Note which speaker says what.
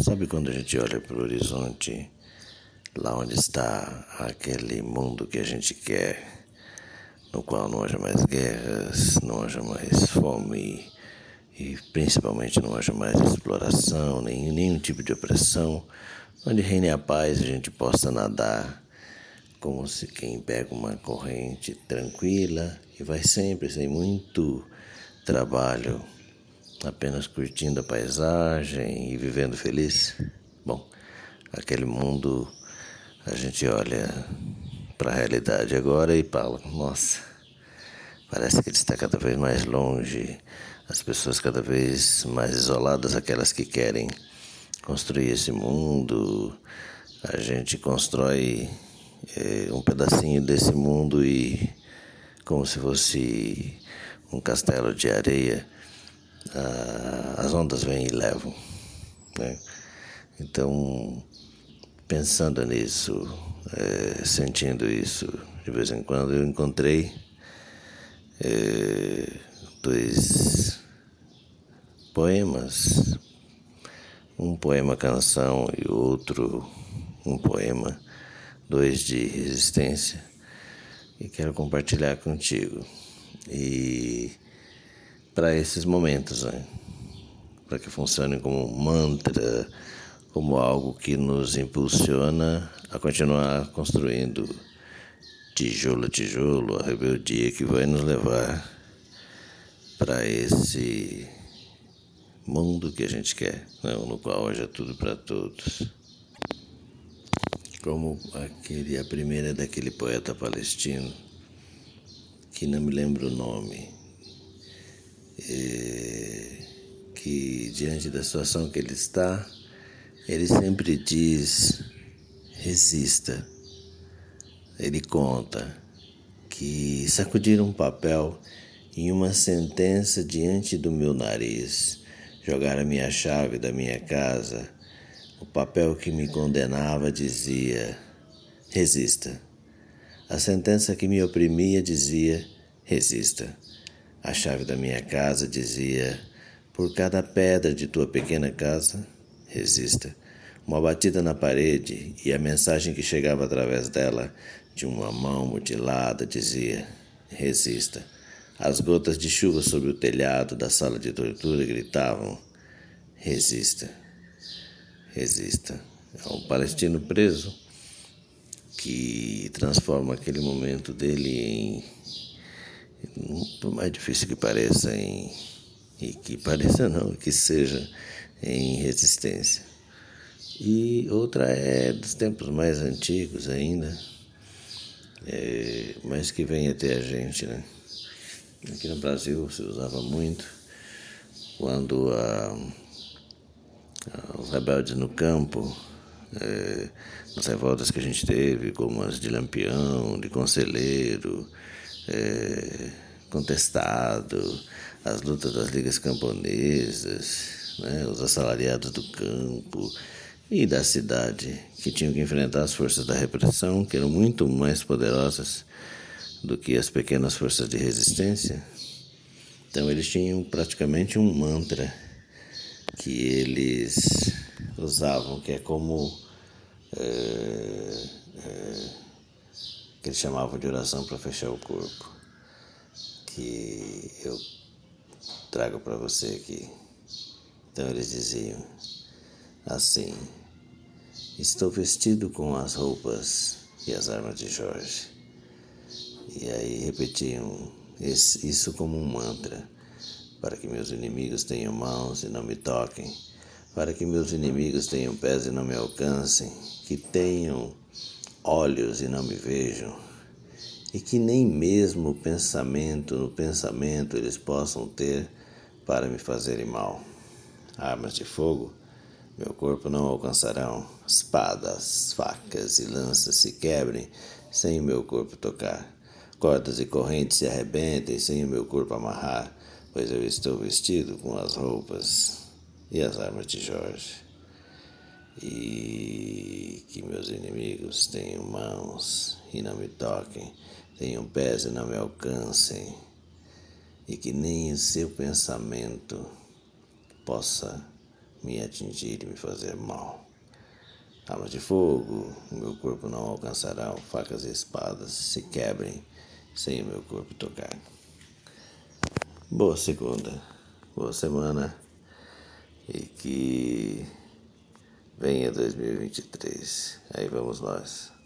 Speaker 1: Sabe quando a gente olha para o horizonte, lá onde está aquele mundo que a gente quer, no qual não haja mais guerras, não haja mais fome e principalmente não haja mais exploração, nem nenhum tipo de opressão, onde reine a paz e a gente possa nadar como se quem pega uma corrente tranquila e vai sempre sem muito trabalho apenas curtindo a paisagem e vivendo feliz? Bom, aquele mundo a gente olha para a realidade agora e fala: nossa, parece que ele está cada vez mais longe, as pessoas cada vez mais isoladas, aquelas que querem construir esse mundo. A gente constrói é, um pedacinho desse mundo e, como se fosse um castelo de areia, as ondas vêm e levam. Né? Então, pensando nisso, é, sentindo isso, de vez em quando eu encontrei é, dois poemas, um poema canção e outro um poema, dois de resistência, e quero compartilhar contigo. E para esses momentos, né? para que funcione como mantra, como algo que nos impulsiona a continuar construindo tijolo a tijolo a rebeldia que vai nos levar para esse mundo que a gente quer, né? no qual haja tudo para todos. Como aquele, a primeira daquele poeta palestino, que não me lembro o nome, é, que diante da situação que ele está, ele sempre diz: resista. Ele conta que sacudir um papel em uma sentença diante do meu nariz, jogar a minha chave da minha casa, o papel que me condenava dizia: resista. A sentença que me oprimia dizia: resista. A chave da minha casa dizia: Por cada pedra de tua pequena casa, resista. Uma batida na parede e a mensagem que chegava através dela, de uma mão mutilada, dizia: Resista. As gotas de chuva sobre o telhado da sala de tortura gritavam: Resista. Resista. É um palestino preso que transforma aquele momento dele em por mais difícil que pareça, em, e que pareça não, que seja em resistência. E outra é dos tempos mais antigos ainda, é, mas que vem até a gente, né? Aqui no Brasil se usava muito quando a, a, os rebeldes no campo, é, nas revoltas que a gente teve, como as de Lampião, de Conselheiro, é, contestado, as lutas das ligas camponesas, né, os assalariados do campo e da cidade, que tinham que enfrentar as forças da repressão, que eram muito mais poderosas do que as pequenas forças de resistência. Então eles tinham praticamente um mantra que eles usavam, que é como é, é, que eles chamavam de oração para fechar o corpo, que eu trago para você aqui. Então eles diziam assim: Estou vestido com as roupas e as armas de Jorge. E aí repetiam isso como um mantra, para que meus inimigos tenham mãos e não me toquem, para que meus inimigos tenham pés e não me alcancem, que tenham olhos e não me vejam, e que nem mesmo pensamento no pensamento eles possam ter para me fazerem mal. Armas de fogo, meu corpo não alcançarão, espadas, facas e lanças se quebrem sem o meu corpo tocar. Cordas e correntes se arrebentem sem o meu corpo amarrar, pois eu estou vestido com as roupas e as armas de Jorge e que meus inimigos tenham mãos e não me toquem, tenham pés e não me alcancem, e que nem o seu pensamento possa me atingir e me fazer mal. Armas de fogo, meu corpo não alcançará, facas e espadas se quebrem sem o meu corpo tocar. Boa segunda, boa semana e que venha 2023. Aí vamos nós.